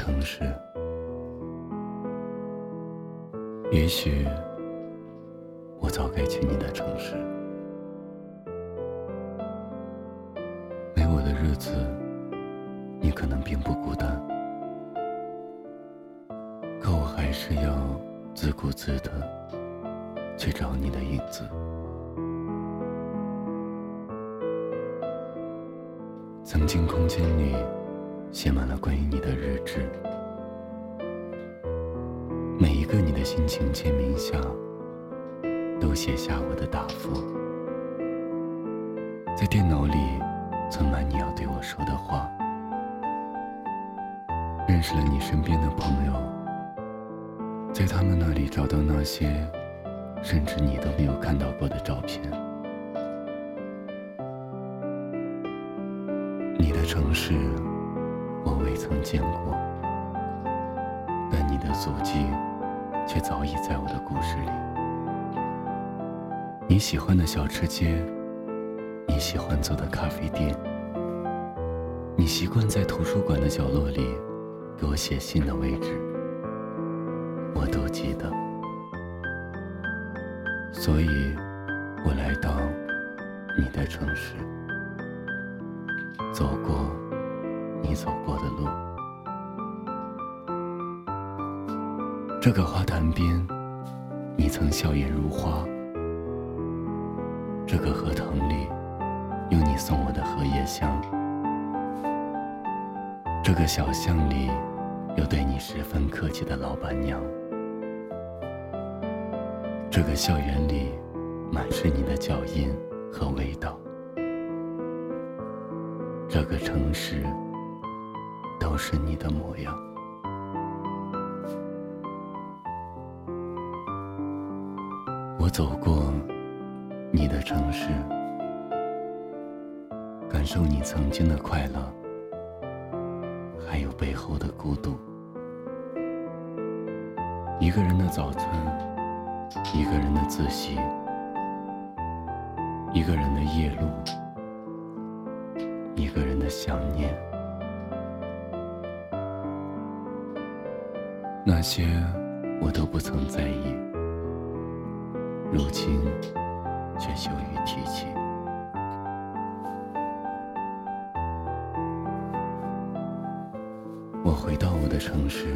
城市，也许我早该去你的城市。没我的日子，你可能并不孤单，可我还是要自顾自的去找你的影子。曾经空间里。写满了关于你的日志，每一个你的心情签名下，都写下我的答复。在电脑里存满你要对我说的话。认识了你身边的朋友，在他们那里找到那些甚至你都没有看到过的照片。你的城市。我未曾见过，但你的足迹却早已在我的故事里。你喜欢的小吃街，你喜欢走的咖啡店，你习惯在图书馆的角落里给我写信的位置，我都记得。所以，我来到你的城市，走过。你走过的路，这个花坛边，你曾笑颜如花；这个荷塘里，有你送我的荷叶香；这个小巷里，有对你十分客气的老板娘；这个校园里，满是你的脚印和味道；这个城市。是你的模样。我走过你的城市，感受你曾经的快乐，还有背后的孤独。一个人的早餐，一个人的自习，一个人的夜路，一个人的想念。那些我都不曾在意，如今却羞于提起。我回到我的城市，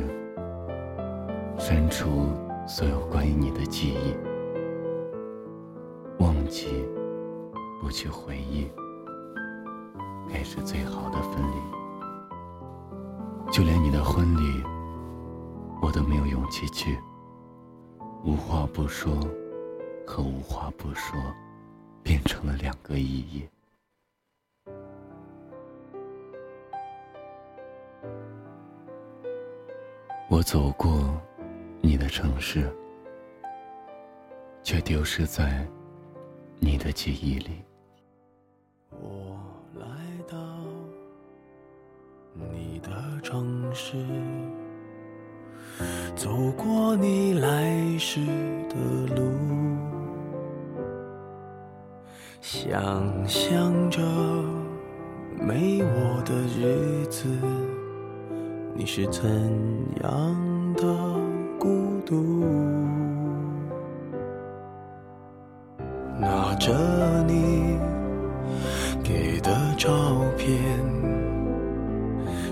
删除所有关于你的记忆，忘记，不去回忆，该是最好的分离。就连你的婚礼。都没有勇气去。无话不说和无话不说，变成了两个意义。我走过你的城市，却丢失在你的记忆里。我来到你的城市。走过你来时的路，想象着没我的日子，你是怎样的孤独？拿着你给的照片，